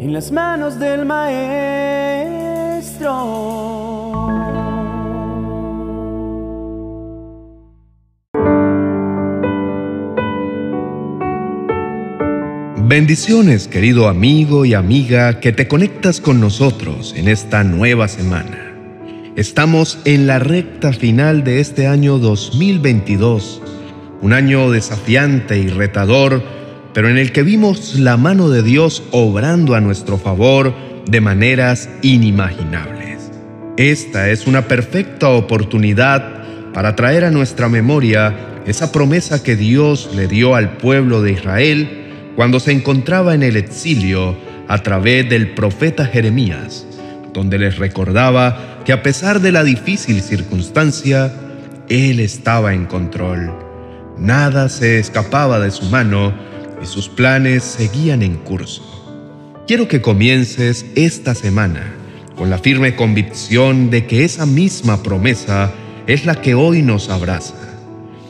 en las manos del Maestro. Bendiciones, querido amigo y amiga que te conectas con nosotros en esta nueva semana. Estamos en la recta final de este año 2022, un año desafiante y retador, pero en el que vimos la mano de Dios obrando a nuestro favor de maneras inimaginables. Esta es una perfecta oportunidad para traer a nuestra memoria esa promesa que Dios le dio al pueblo de Israel cuando se encontraba en el exilio a través del profeta Jeremías, donde les recordaba que a pesar de la difícil circunstancia, Él estaba en control. Nada se escapaba de su mano y sus planes seguían en curso. Quiero que comiences esta semana con la firme convicción de que esa misma promesa es la que hoy nos abraza.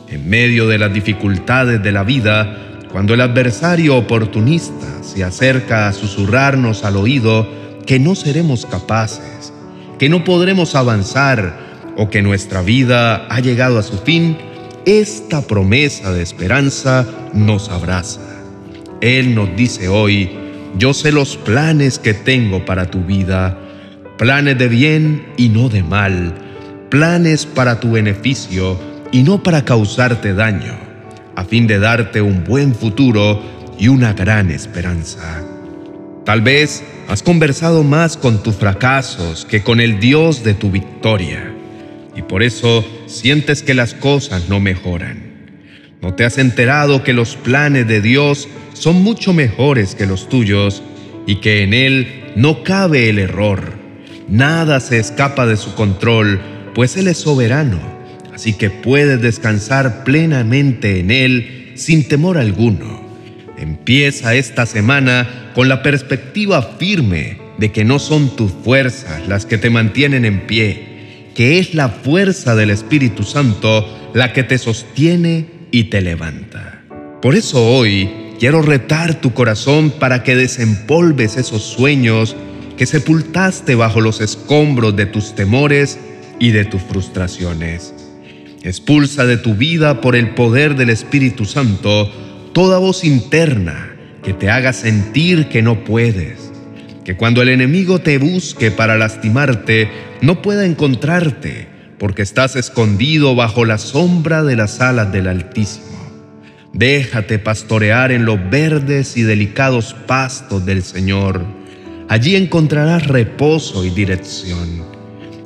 En medio de las dificultades de la vida, cuando el adversario oportunista se acerca a susurrarnos al oído que no seremos capaces, que no podremos avanzar o que nuestra vida ha llegado a su fin, esta promesa de esperanza nos abraza. Él nos dice hoy, yo sé los planes que tengo para tu vida, planes de bien y no de mal, planes para tu beneficio y no para causarte daño a fin de darte un buen futuro y una gran esperanza. Tal vez has conversado más con tus fracasos que con el Dios de tu victoria, y por eso sientes que las cosas no mejoran. ¿No te has enterado que los planes de Dios son mucho mejores que los tuyos y que en Él no cabe el error? Nada se escapa de su control, pues Él es soberano así que puedes descansar plenamente en Él sin temor alguno. Empieza esta semana con la perspectiva firme de que no son tus fuerzas las que te mantienen en pie, que es la fuerza del Espíritu Santo la que te sostiene y te levanta. Por eso hoy quiero retar tu corazón para que desempolves esos sueños que sepultaste bajo los escombros de tus temores y de tus frustraciones. Expulsa de tu vida por el poder del Espíritu Santo toda voz interna que te haga sentir que no puedes, que cuando el enemigo te busque para lastimarte, no pueda encontrarte, porque estás escondido bajo la sombra de las alas del Altísimo. Déjate pastorear en los verdes y delicados pastos del Señor. Allí encontrarás reposo y dirección.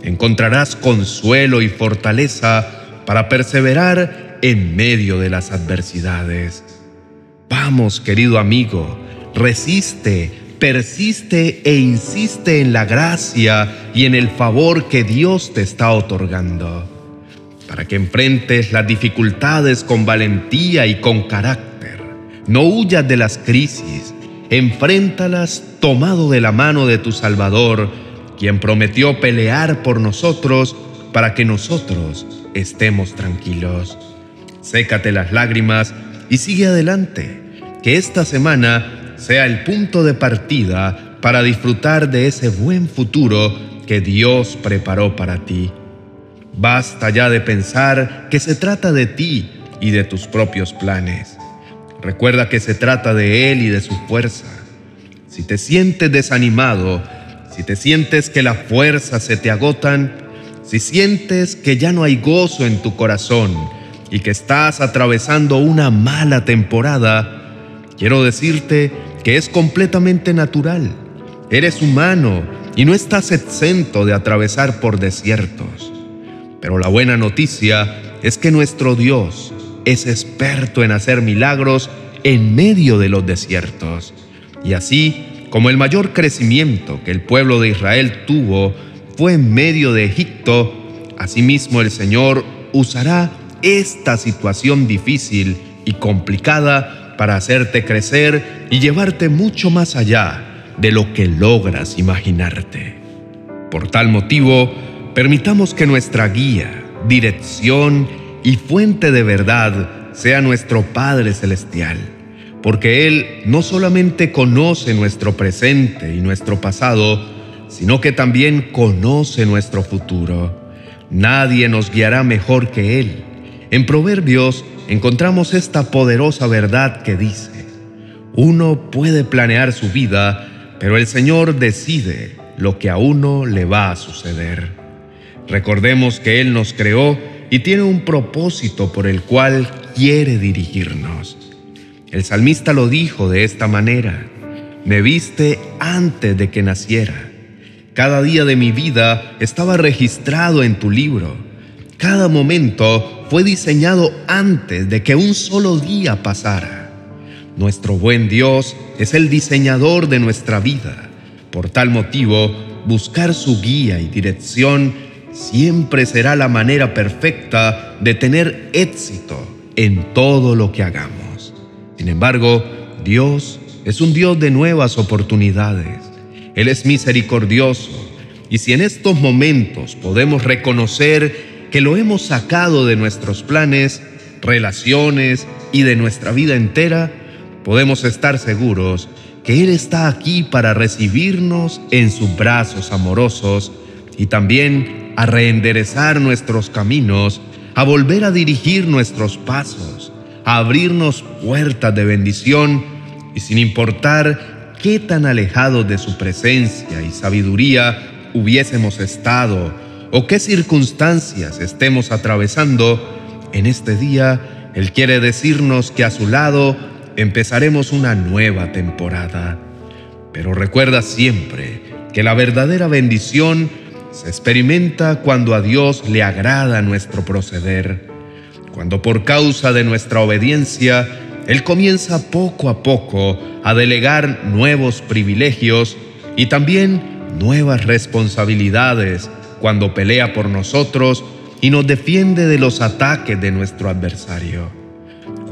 Encontrarás consuelo y fortaleza para perseverar en medio de las adversidades. Vamos, querido amigo, resiste, persiste e insiste en la gracia y en el favor que Dios te está otorgando, para que enfrentes las dificultades con valentía y con carácter. No huyas de las crisis, enfréntalas tomado de la mano de tu Salvador, quien prometió pelear por nosotros para que nosotros estemos tranquilos. Sécate las lágrimas y sigue adelante. Que esta semana sea el punto de partida para disfrutar de ese buen futuro que Dios preparó para ti. Basta ya de pensar que se trata de ti y de tus propios planes. Recuerda que se trata de Él y de su fuerza. Si te sientes desanimado, si te sientes que las fuerzas se te agotan, si sientes que ya no hay gozo en tu corazón y que estás atravesando una mala temporada, quiero decirte que es completamente natural. Eres humano y no estás exento de atravesar por desiertos. Pero la buena noticia es que nuestro Dios es experto en hacer milagros en medio de los desiertos. Y así como el mayor crecimiento que el pueblo de Israel tuvo fue en medio de Egipto, asimismo el Señor usará esta situación difícil y complicada para hacerte crecer y llevarte mucho más allá de lo que logras imaginarte. Por tal motivo, permitamos que nuestra guía, dirección y fuente de verdad sea nuestro Padre Celestial, porque Él no solamente conoce nuestro presente y nuestro pasado, sino que también conoce nuestro futuro. Nadie nos guiará mejor que Él. En Proverbios encontramos esta poderosa verdad que dice, uno puede planear su vida, pero el Señor decide lo que a uno le va a suceder. Recordemos que Él nos creó y tiene un propósito por el cual quiere dirigirnos. El salmista lo dijo de esta manera, me viste antes de que naciera. Cada día de mi vida estaba registrado en tu libro. Cada momento fue diseñado antes de que un solo día pasara. Nuestro buen Dios es el diseñador de nuestra vida. Por tal motivo, buscar su guía y dirección siempre será la manera perfecta de tener éxito en todo lo que hagamos. Sin embargo, Dios es un Dios de nuevas oportunidades. Él es misericordioso y si en estos momentos podemos reconocer que lo hemos sacado de nuestros planes, relaciones y de nuestra vida entera, podemos estar seguros que Él está aquí para recibirnos en sus brazos amorosos y también a reenderezar nuestros caminos, a volver a dirigir nuestros pasos, a abrirnos puertas de bendición y sin importar qué tan alejados de su presencia y sabiduría hubiésemos estado o qué circunstancias estemos atravesando, en este día Él quiere decirnos que a su lado empezaremos una nueva temporada. Pero recuerda siempre que la verdadera bendición se experimenta cuando a Dios le agrada nuestro proceder, cuando por causa de nuestra obediencia Él comienza poco a poco a delegar nuevos privilegios y también nuevas responsabilidades cuando pelea por nosotros y nos defiende de los ataques de nuestro adversario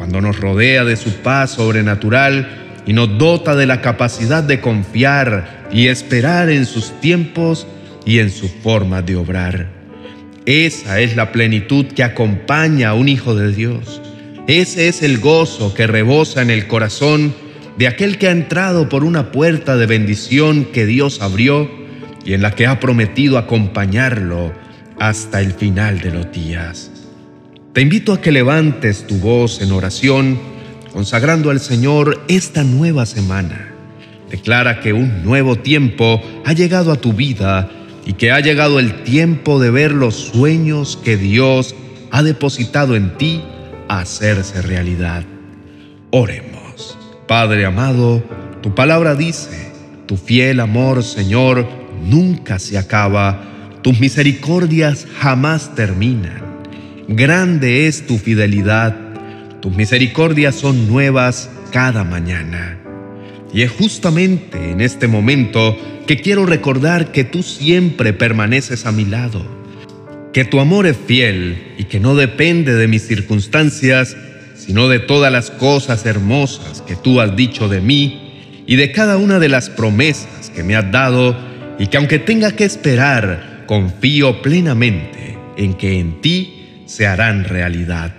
cuando nos rodea de su paz sobrenatural y nos dota de la capacidad de confiar y esperar en sus tiempos y en su forma de obrar. Esa es la plenitud que acompaña a un hijo de Dios. Ese es el gozo que rebosa en el corazón de aquel que ha entrado por una puerta de bendición que Dios abrió y en la que ha prometido acompañarlo hasta el final de los días. Te invito a que levantes tu voz en oración, consagrando al Señor esta nueva semana. Declara que un nuevo tiempo ha llegado a tu vida y que ha llegado el tiempo de ver los sueños que Dios ha depositado en ti hacerse realidad. Oremos. Padre amado, tu palabra dice, tu fiel amor, Señor, nunca se acaba, tus misericordias jamás terminan. Grande es tu fidelidad, tus misericordias son nuevas cada mañana. Y es justamente en este momento que quiero recordar que tú siempre permaneces a mi lado, que tu amor es fiel y que no depende de mis circunstancias, sino de todas las cosas hermosas que tú has dicho de mí y de cada una de las promesas que me has dado y que aunque tenga que esperar, confío plenamente en que en ti se harán realidad.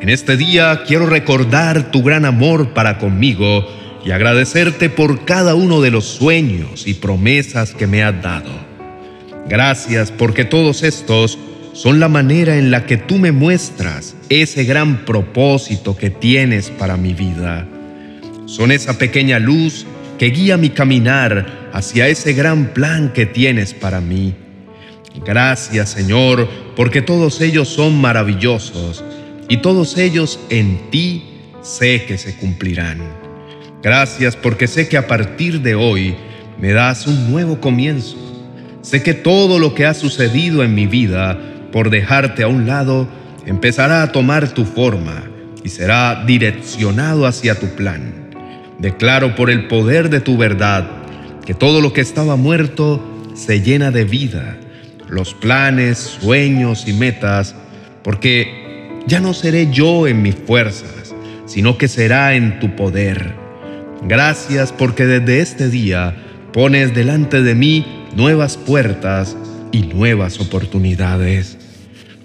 En este día quiero recordar tu gran amor para conmigo y agradecerte por cada uno de los sueños y promesas que me has dado. Gracias porque todos estos son la manera en la que tú me muestras ese gran propósito que tienes para mi vida. Son esa pequeña luz que guía mi caminar hacia ese gran plan que tienes para mí. Gracias Señor, porque todos ellos son maravillosos y todos ellos en ti sé que se cumplirán. Gracias porque sé que a partir de hoy me das un nuevo comienzo. Sé que todo lo que ha sucedido en mi vida por dejarte a un lado empezará a tomar tu forma y será direccionado hacia tu plan. Declaro por el poder de tu verdad que todo lo que estaba muerto se llena de vida los planes, sueños y metas, porque ya no seré yo en mis fuerzas, sino que será en tu poder. Gracias porque desde este día pones delante de mí nuevas puertas y nuevas oportunidades.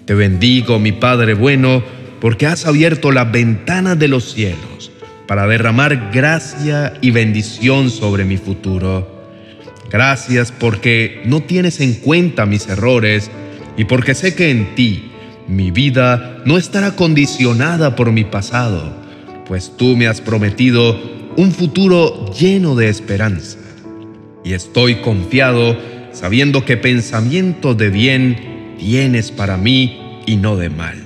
Te bendigo, mi Padre bueno, porque has abierto las ventanas de los cielos para derramar gracia y bendición sobre mi futuro. Gracias porque no tienes en cuenta mis errores y porque sé que en ti mi vida no estará condicionada por mi pasado, pues tú me has prometido un futuro lleno de esperanza. Y estoy confiado sabiendo que pensamiento de bien tienes para mí y no de mal.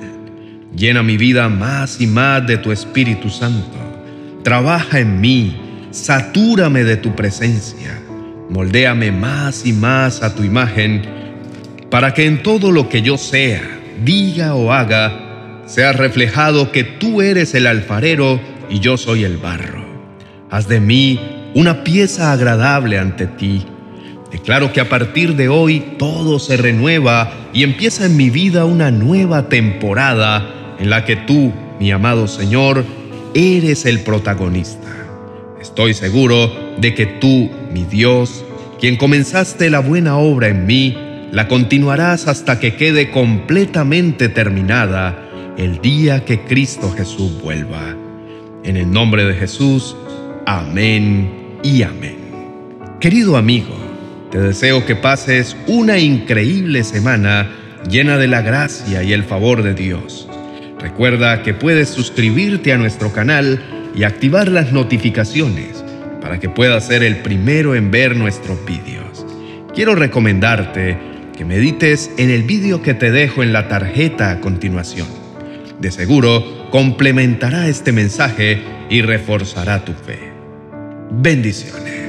Llena mi vida más y más de tu Espíritu Santo. Trabaja en mí, satúrame de tu presencia. Moldéame más y más a tu imagen, para que en todo lo que yo sea, diga o haga, sea reflejado que tú eres el alfarero y yo soy el barro. Haz de mí una pieza agradable ante ti. Declaro que a partir de hoy todo se renueva y empieza en mi vida una nueva temporada en la que tú, mi amado Señor, eres el protagonista. Estoy seguro de que tú, mi Dios, quien comenzaste la buena obra en mí, la continuarás hasta que quede completamente terminada el día que Cristo Jesús vuelva. En el nombre de Jesús, amén y amén. Querido amigo, te deseo que pases una increíble semana llena de la gracia y el favor de Dios. Recuerda que puedes suscribirte a nuestro canal y activar las notificaciones para que puedas ser el primero en ver nuestros vídeos. Quiero recomendarte que medites en el vídeo que te dejo en la tarjeta a continuación. De seguro complementará este mensaje y reforzará tu fe. Bendiciones.